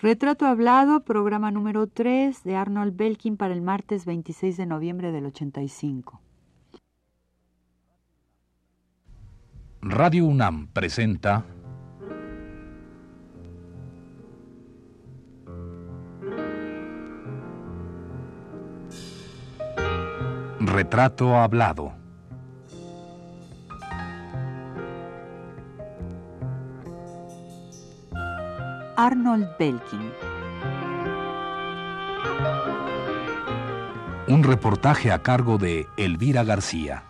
Retrato Hablado, programa número 3 de Arnold Belkin para el martes 26 de noviembre del 85. Radio UNAM presenta Retrato Hablado. Arnold Belkin. Un reportaje a cargo de Elvira García.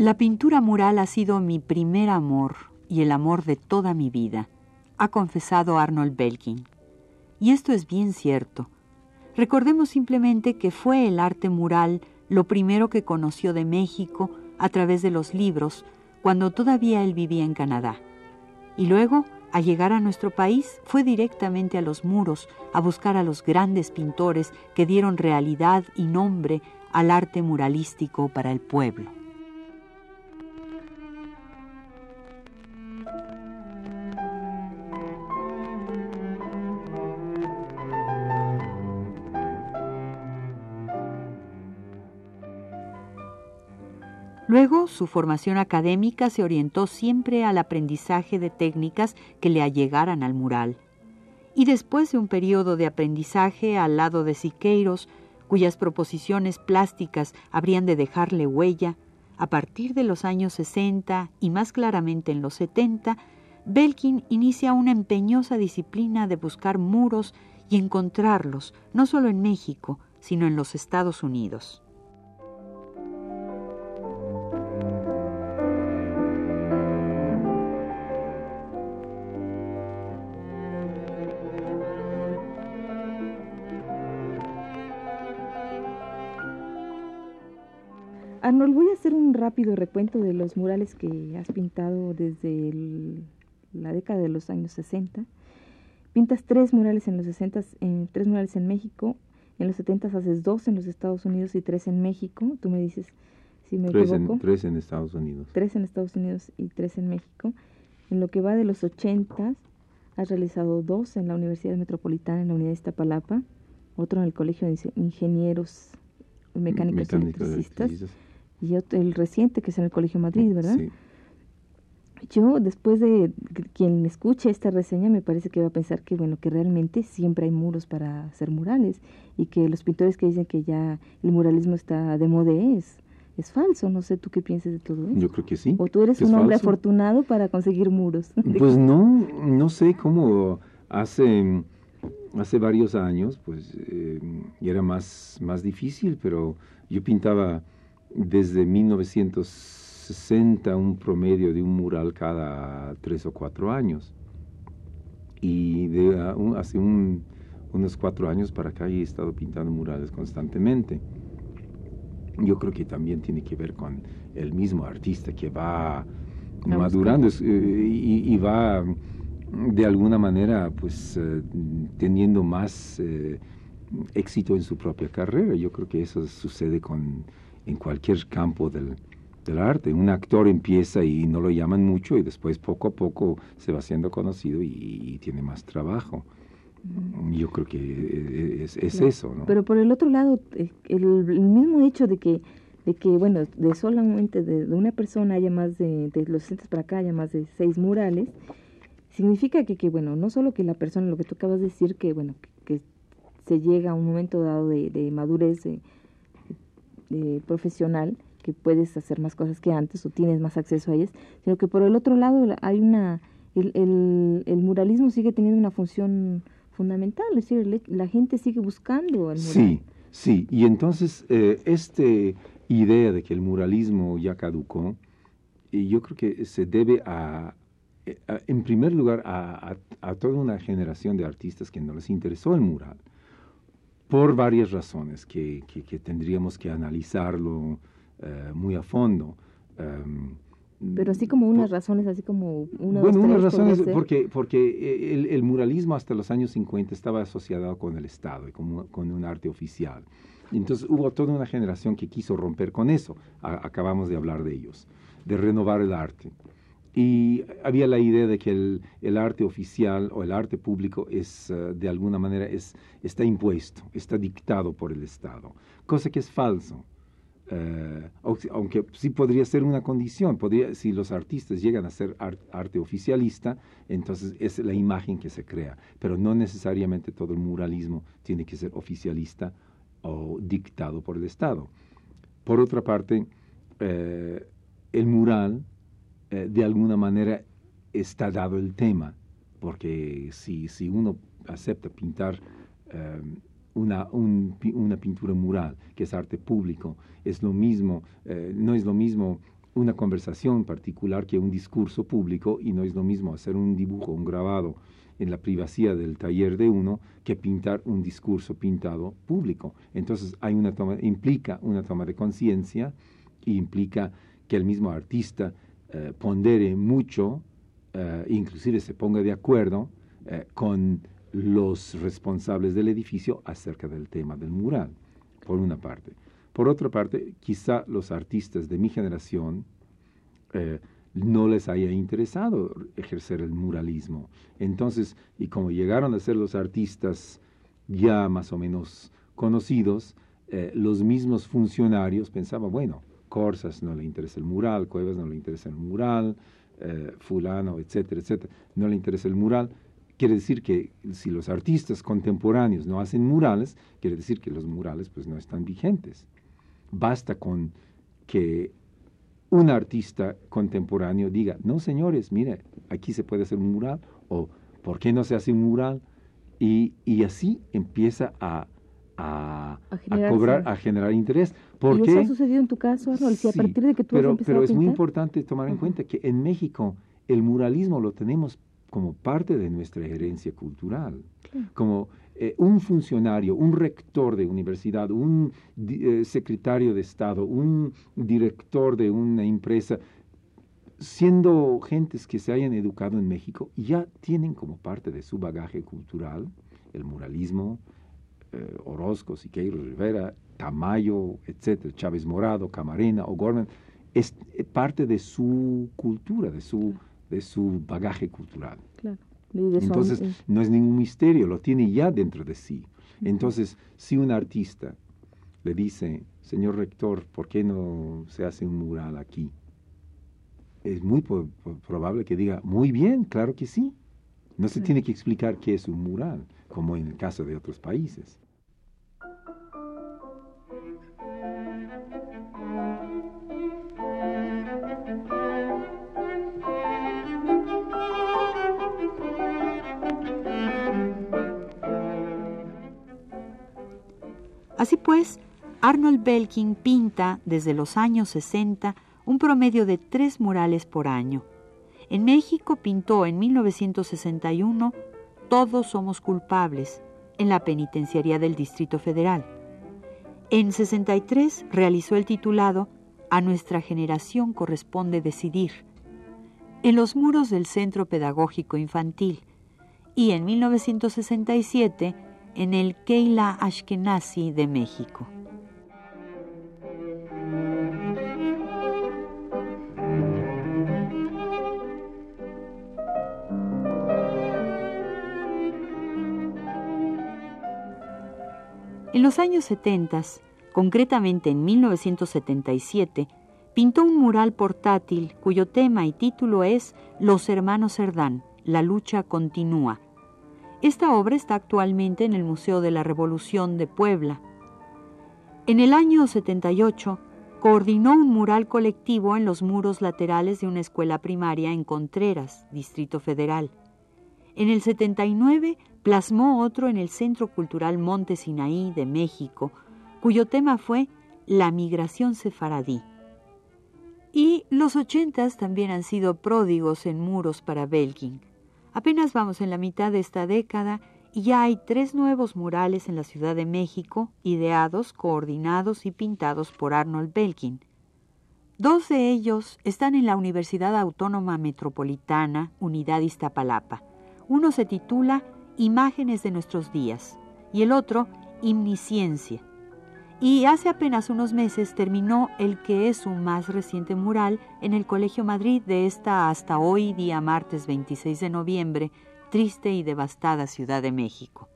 La pintura mural ha sido mi primer amor y el amor de toda mi vida, ha confesado Arnold Belkin. Y esto es bien cierto. Recordemos simplemente que fue el arte mural lo primero que conoció de México a través de los libros cuando todavía él vivía en Canadá. Y luego, al llegar a nuestro país, fue directamente a los muros a buscar a los grandes pintores que dieron realidad y nombre al arte muralístico para el pueblo. Su formación académica se orientó siempre al aprendizaje de técnicas que le allegaran al mural. Y después de un periodo de aprendizaje al lado de Siqueiros, cuyas proposiciones plásticas habrían de dejarle huella, a partir de los años 60 y más claramente en los 70, Belkin inicia una empeñosa disciplina de buscar muros y encontrarlos, no solo en México, sino en los Estados Unidos. Rápido recuento de los murales que has pintado desde la década de los años 60. Pintas tres murales en los 60, en, tres murales en México, en los 70 haces dos en los Estados Unidos y tres en México. Tú me dices si me tres equivoco. En, tres en Estados Unidos. Tres en Estados Unidos y tres en México. En lo que va de los 80 has realizado dos en la Universidad Metropolitana, en la Unidad de Iztapalapa, otro en el Colegio de Ingenieros Mecánicos y Electricistas y el reciente que es en el Colegio Madrid, ¿verdad? Sí. Yo, después de quien escuche esta reseña, me parece que va a pensar que, bueno, que realmente siempre hay muros para hacer murales y que los pintores que dicen que ya el muralismo está de moda es, es falso. No sé tú qué piensas de todo eso. Yo creo que sí. O tú eres un hombre afortunado para conseguir muros. Pues no, no sé cómo hace, hace varios años, pues, eh, era más, más difícil, pero yo pintaba desde 1960 un promedio de un mural cada tres o cuatro años. Y de, hace unos cuatro años para acá he estado pintando murales constantemente. Yo creo que también tiene que ver con el mismo artista que va madurando eh, y, va de alguna manera pues eh, teniendo más eh, éxito en su propia carrera. Yo creo que eso sucede con en cualquier campo del, del, arte. Un actor empieza y no lo llaman mucho y después poco a poco se va haciendo conocido y, tiene más trabajo. Yo creo que es, es eso, ¿no? Pero por el otro lado, eh, el, mismo hecho de que, de que bueno, de solamente de, una persona haya más de, de los 60 para acá, haya más de seis murales, significa que, que, bueno, no solo que la persona, lo que tú acabas de decir, que, bueno, que, se llega a un momento dado de, de madurez, profesional, que puedes hacer más cosas que antes o tienes más acceso a ellas, sino que por el otro lado hay una, el, el, muralismo sigue teniendo una función fundamental, es decir, la gente sigue buscando el mural. Sí, sí, y entonces eh, esta idea de que el muralismo ya caducó, yo creo que se debe a, en primer lugar, a, a, toda una generación de artistas que no les interesó el mural por varias razones que, que, tendríamos que analizarlo eh, muy a fondo. em, Pero así como unas razones, así como una bueno, dos, unas razones, porque, porque el, el muralismo hasta los años 50 estaba asociado con el Estado y con, con un arte oficial. Entonces hubo toda una generación que quiso romper con eso. A- acabamos de hablar de ellos, de renovar el arte. Y había la idea de que el, el arte oficial o el arte público es, eh, de alguna manera, es, está impuesto, está dictado por el Estado, cosa que es falso. Au- aunque sí podría ser una condición, podría, si los artistas llegan a ser ar- arte oficialista, entonces es la imagen que se crea, pero no necesariamente todo el muralismo tiene que ser oficialista o dictado por el Estado. Por otra parte, eh, el mural, eh, de alguna manera, está dado el tema, porque si, si uno acepta pintar eh, una, una pintura mural, que es arte público, es lo mismo, eh, no es lo mismo una conversación particular que un discurso público y no es lo mismo hacer un dibujo, un grabado en la privacidad del taller de uno que pintar un discurso pintado público. Entonces hay una toma, implica una toma de conciencia y implica que el mismo artista eh, pondere mucho, eh, inclusive se ponga de acuerdo eh, con los responsables del edificio acerca del tema del mural, por una parte. Por otra parte, quizá los artistas de mi generación eh, no les haya interesado ejercer el muralismo. Entonces, y como llegaron a ser los artistas ya más o menos conocidos, los mismos funcionarios pensaban, bueno, Corsas no le interesa el mural, Cuevas no le interesa el mural, eh, fulano, etcétera, etcétera, no le interesa el mural. Quiere decir que si los artistas contemporáneos no hacen murales, quiere decir que los murales pues no están vigentes. Basta con que un artista contemporáneo diga, no señores, mire, aquí se puede hacer un mural, o ¿por qué no se hace un mural? Y, y así empieza a, a, A a generarse. cobrar, a generar interés. ¿Por ¿Y eso ha sucedido en tu caso, Arnold? Si a partir de que tú pero, has empezado pero a es muy pintar? importante tomar en cuenta que en México el muralismo lo tenemos como parte de nuestra herencia cultural, Claro. como eh, un funcionario, un rector de universidad, un eh, secretario de Estado, un director de una empresa, siendo gentes que se hayan educado en México, ya tienen como parte de su bagaje cultural el muralismo, eh, Orozco, Siqueiros, Rivera, Tamayo, etcétera, Chávez Morado, Camarena, O'Gorman, es eh, parte de su cultura, de su, de su bagaje cultural. Claro. Entonces, no es ningún misterio, lo tiene ya dentro de sí. Entonces, si un artista le dice, señor rector, ¿por qué no se hace un mural aquí? Es muy probable que diga, muy bien, claro que sí. No se tiene que explicar qué es un mural, como en el caso de otros países. Así pues, Arnold Belkin pinta desde los años 60 un promedio de tres murales por año. En México pintó en 1961 Todos somos culpables en la penitenciaría del Distrito Federal. En 63 realizó el titulado A nuestra generación corresponde decidir en los muros del Centro Pedagógico Infantil y en 1967 en el Keila Ashkenazi de México. Los años 70, concretamente en 1977, pintó un mural portátil cuyo tema y título es Los hermanos Cerdán, la lucha continúa. Esta obra está actualmente en el Museo de la Revolución de Puebla. En el año 78, coordinó un mural colectivo en los muros laterales de una escuela primaria en Contreras, Distrito Federal. En el 79 plasmó otro en el Centro Cultural Monte Sinaí de México, cuyo tema fue La migración sefaradí. Y los ochentas también han sido pródigos en muros para Belkin. Apenas vamos en la mitad de esta década y ya hay tres nuevos murales en la Ciudad de México, ideados, coordinados y pintados por Arnold Belkin. Dos de ellos están en la Universidad Autónoma Metropolitana, Unidad Iztapalapa. Uno se titula Imágenes de nuestros días y el otro Imnisciencia. Y hace apenas unos meses terminó el que es su más reciente mural en el Colegio Madrid de esta hasta hoy día martes 26 de noviembre, triste y devastada Ciudad de México.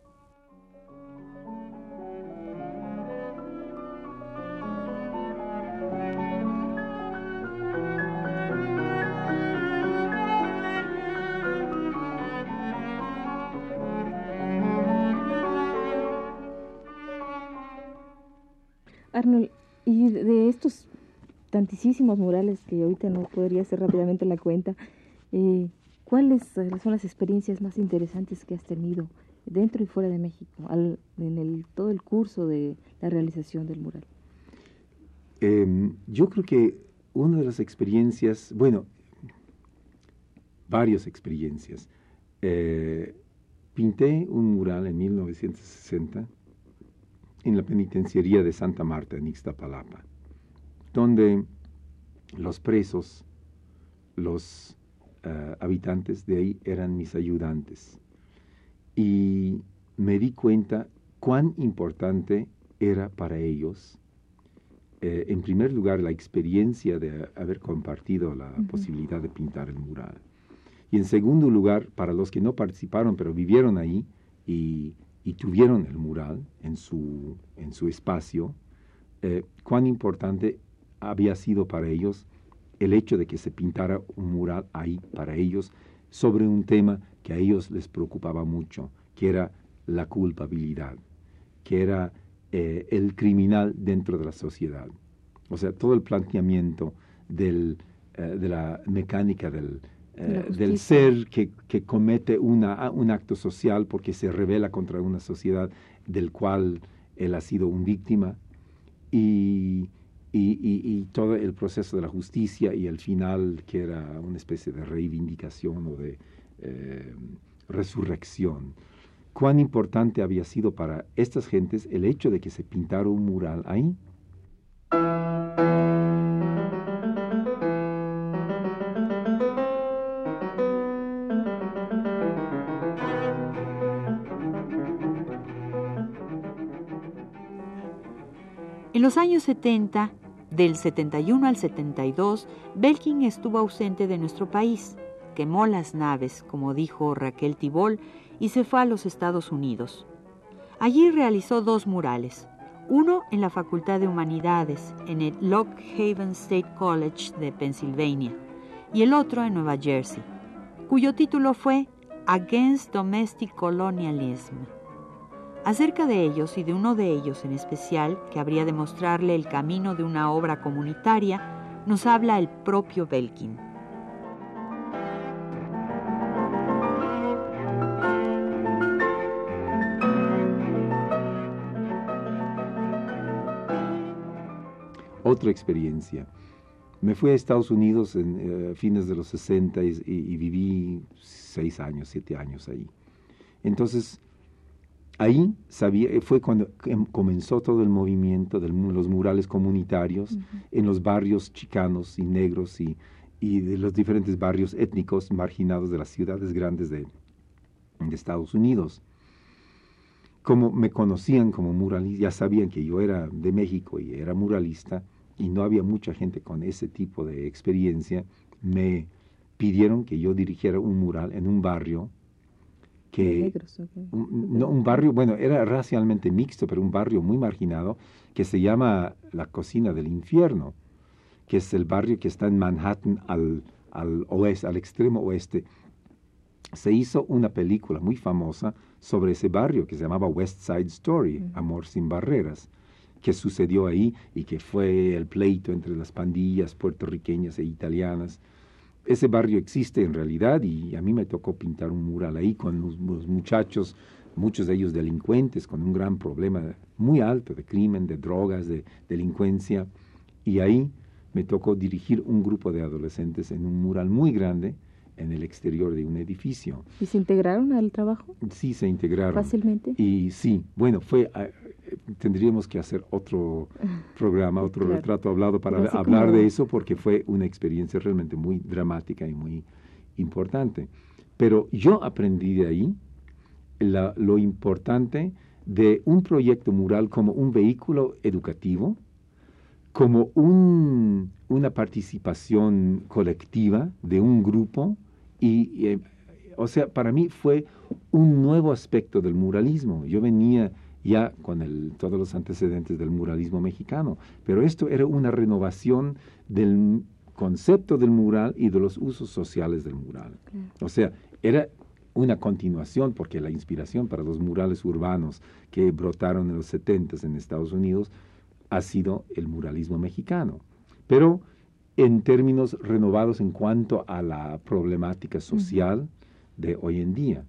Tantísimos murales que ahorita no podría hacer rápidamente la cuenta, eh, ¿cuáles son las experiencias más interesantes que has tenido dentro y fuera de México en el, todo el curso de la realización del mural? Em, yo creo que una de las experiencias, bueno, varias experiencias. Eh, pinté un mural en 1960 en la penitenciaría de Santa Marta, en Ixtapalapa, donde los presos, los eh, habitantes de ahí eran mis ayudantes. Y me di cuenta cuán importante era para ellos, eh, en primer lugar, la experiencia de haber compartido la posibilidad de pintar el mural. Y en segundo lugar, para los que no participaron, pero vivieron ahí y y tuvieron el mural en su, en su espacio, eh, cuán importante había sido para ellos el hecho de que se pintara un mural ahí para ellos sobre un tema que a ellos les preocupaba mucho, que era la culpabilidad, que era eh, el criminal dentro de la sociedad. O sea, todo el planteamiento del, eh, de la mecánica del, eh, del ser que, comete una, un acto social porque se revela contra una sociedad del cual él ha sido un víctima y, y, todo el proceso de la justicia y el final que era una especie de reivindicación o de eh, resurrección. Cuán importante había sido para estas gentes el hecho de que se pintara un mural ahí. los años 70, del 71 al 72, Belkin estuvo ausente de nuestro país, quemó las naves, como dijo Raquel Tibol, y se fue a los Estados Unidos. Allí realizó dos murales, uno en la Facultad de Humanidades, en el Lock Haven State College de Pennsylvania, y el otro en Nueva Jersey, cuyo título fue Against Domestic Colonialism. Acerca de ellos y de uno de ellos en especial, que habría de mostrarle el camino de una obra comunitaria, nos habla el propio Belkin. Otra experiencia. Me fui a Estados Unidos en eh, fines de los 60 y, y, viví seis años, siete años ahí. Entonces, ahí sabía, eh, fue cuando em, comenzó todo el movimiento de los murales comunitarios en los barrios chicanos y negros y, de los diferentes barrios étnicos marginados de las ciudades grandes de, de Estados Unidos. Como me conocían como muralista, ya sabían que yo era de México y era muralista, y no había mucha gente con ese tipo de experiencia, me pidieron que yo dirigiera un mural en un barrio que un, no, un barrio, bueno, era racialmente mixto, pero un barrio muy marginado, que se llama la Cocina del Infierno, que es el barrio que está en Manhattan al, al oeste, al extremo oeste. Se hizo una película muy famosa sobre ese barrio que se llamaba West Side Story, Amor sin Barreras, que sucedió ahí y que fue el pleito entre las pandillas puertorriqueñas e italianas ese barrio existe en realidad y a mí me tocó pintar un mural ahí con los, muchachos, muchos de ellos delincuentes, con un gran problema muy alto de crimen, de drogas, de delincuencia. Y ahí me tocó dirigir un grupo de adolescentes en un mural muy grande en el exterior de un edificio. ¿Y se integraron al trabajo? Sí, se integraron. Fácilmente. Y sí, bueno, fue ah, tendríamos que hacer otro programa, otro retrato hablado para hablar de eso porque fue una experiencia realmente muy dramática y muy importante. Pero yo aprendí de ahí lo importante de un proyecto mural como un vehículo educativo, como una participación colectiva de un grupo y, eh, o sea, para mí fue un nuevo aspecto del muralismo. Yo venía ya con el, todos los antecedentes del muralismo mexicano, pero esto era una renovación del concepto del mural y de los usos sociales del mural. O sea, era una continuación, porque la inspiración para los murales urbanos que brotaron en los 70 en Estados Unidos ha sido el muralismo mexicano. Pero en términos renovados en cuanto a la problemática social de hoy en día.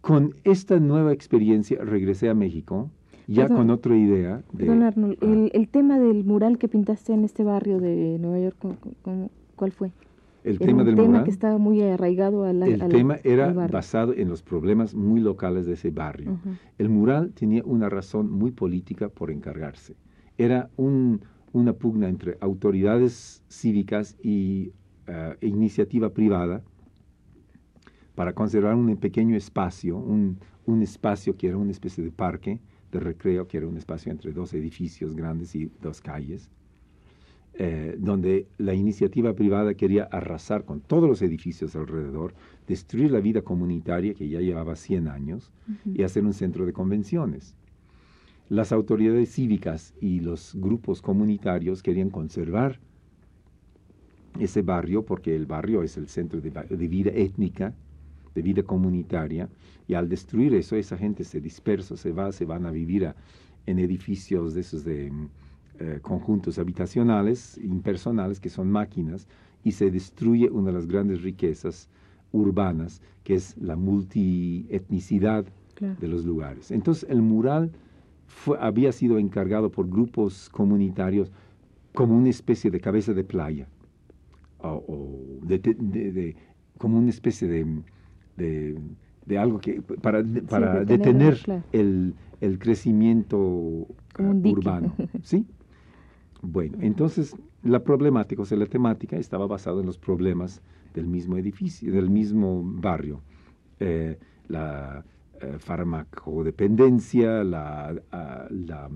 Con esta nueva experiencia regresé a México, ya con otra idea. De, don Arnold, el, tema del mural que pintaste en este barrio de Nueva York, ¿cuál fue? El tema del tema que estaba muy arraigado al El tema era basado en los problemas muy locales de ese barrio. El mural tenía una razón muy política por encargarse. Era una pugna entre autoridades cívicas y eh, iniciativa privada para conservar un pequeño espacio, un, un espacio que era una especie de parque de recreo, que era un espacio entre dos edificios grandes y dos calles eh, donde la iniciativa privada quería arrasar con todos los edificios alrededor, destruir la vida comunitaria que ya llevaba 100 años y hacer un centro de convenciones. Las autoridades cívicas y los grupos comunitarios querían conservar ese barrio porque el barrio es el centro de, vida étnica, de vida comunitaria, y al destruir eso, esa gente se dispersa, se va, se van a vivir en edificios de esos de eh, conjuntos habitacionales impersonales que son máquinas y se destruye una de las grandes riquezas urbanas que es la multietnicidad de los lugares. Entonces el mural había sido encargado por grupos comunitarios como una especie de cabeza de playa o, de, como una especie de, de, algo que para, para detener, el, el, crecimiento urbano. ¿sí? Bueno, entonces la problemática, o sea, la temática estaba basada en los problemas del mismo edificio, del mismo barrio. Eh, la eh, farmacodependencia, la, la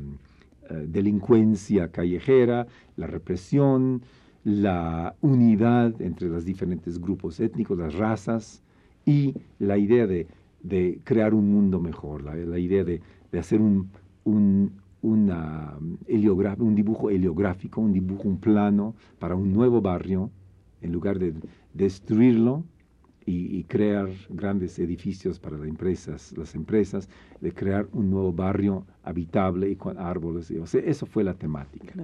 eh, delincuencia callejera, la represión, la unidad entre los diferentes grupos étnicos, las razas y la idea de, de crear un mundo mejor, la, idea de, de hacer un, un, una, un dibujo heliográfico, un dibujo, un plano para un nuevo barrio, en lugar de destruirlo y, crear grandes edificios para las empresas, las empresas, de crear un nuevo barrio habitable y con árboles. Sea, eso fue la temática.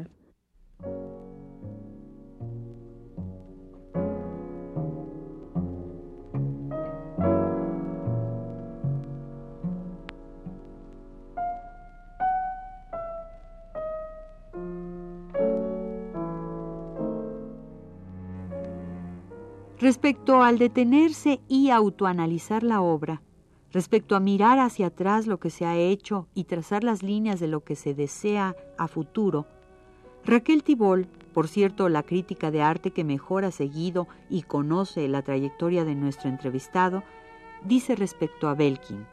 Respecto al detenerse y autoanalizar la obra, respecto a mirar hacia atrás lo que se ha hecho y trazar las líneas de lo que se desea a futuro, Raquel Tibol, por cierto, la crítica de arte que mejor ha seguido y conoce la trayectoria de nuestro entrevistado, dice respecto a Belkin.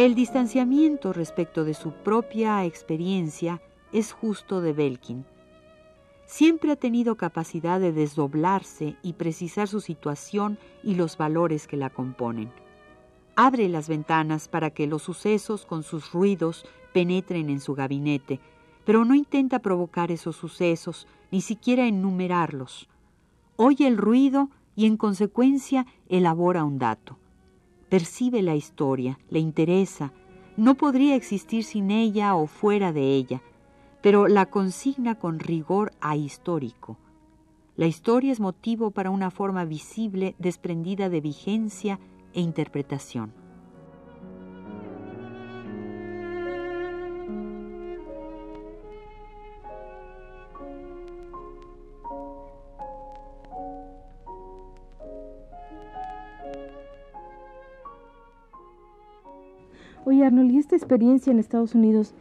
El distanciamiento respecto de su propia experiencia es justo de Belkin. Siempre ha tenido capacidad de desdoblarse y precisar su situación y los valores que la componen. Abre las ventanas para que los sucesos con sus ruidos penetren en su gabinete, pero no intenta provocar esos sucesos, ni siquiera enumerarlos. Oye el ruido y en consecuencia elabora un dato percibe la historia, le interesa, no podría existir sin ella o fuera de ella, pero la consigna con rigor ahistórico. La historia es motivo para una forma visible desprendida de vigencia e interpretación. Oye, Arnold, ¿y esta experiencia en Estados Unidos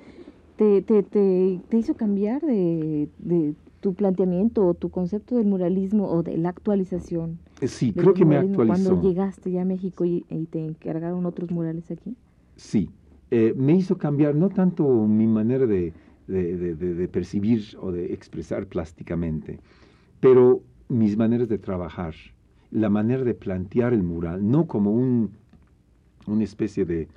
te, te, te, te hizo cambiar de, de, tu planteamiento o tu concepto del muralismo o de la actualización? Eh, sí, creo que me actualizó. Cuando llegaste ya a México y, te encargaron otros murales aquí. Sí, eh, me hizo cambiar no tanto mi manera de, de, de, percibir o de expresar plásticamente, pero mis maneras de trabajar, la manera de plantear el mural, no como un, una especie de,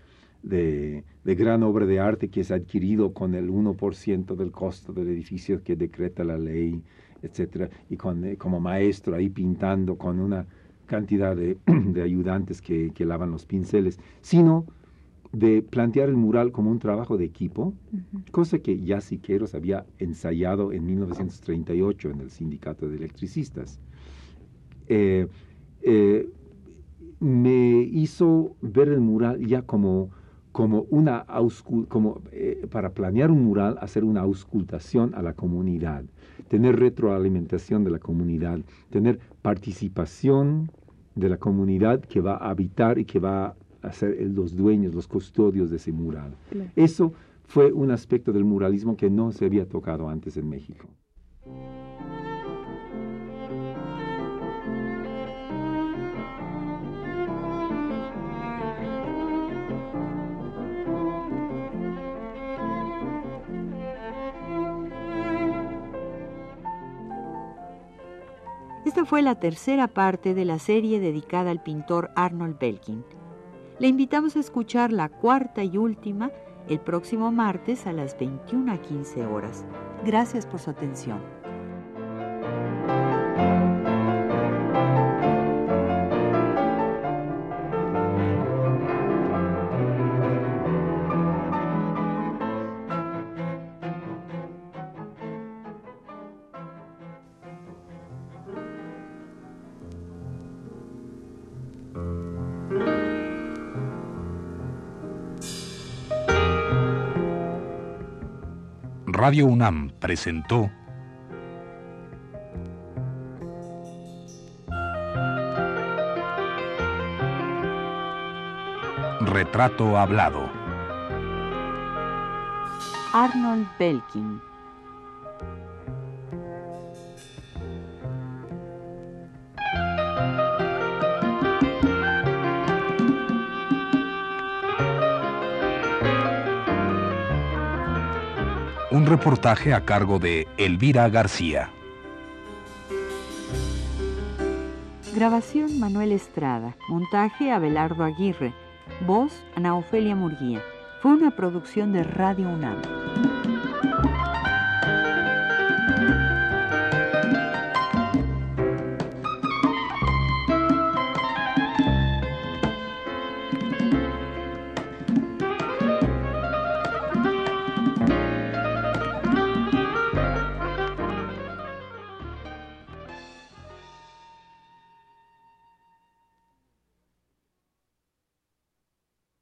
de, gran obra de arte que es adquirido con el 1% del costo del edificio que decreta la ley, etcétera, y con, eh, como maestro ahí pintando con una cantidad de, ayudantes que, que, lavan los pinceles, sino de plantear el mural como un trabajo de equipo, cosa que ya Siqueiros había ensayado en 1938 en el Sindicato de Electricistas. Eh, eh, me hizo ver el mural ya como como una como eh, para planear un mural hacer una auscultación a la comunidad tener retroalimentación de la comunidad tener participación de la comunidad que va a habitar y que va a ser los dueños los custodios de ese mural. Eso fue un aspecto del muralismo que no se había tocado antes en México Fue la tercera parte de la serie dedicada al pintor Arnold Belkin. Le invitamos a escuchar la cuarta y última el próximo martes a las 21 a 15 horas. Gracias por su atención. Radio UNAM presentó Retrato Hablado. Arnold Belkin. Un reportaje a cargo de Elvira García. Grabación Manuel Estrada. Montaje Abelardo Aguirre. Voz Ana Ofelia Murguía. Fue una producción de Radio UNAM.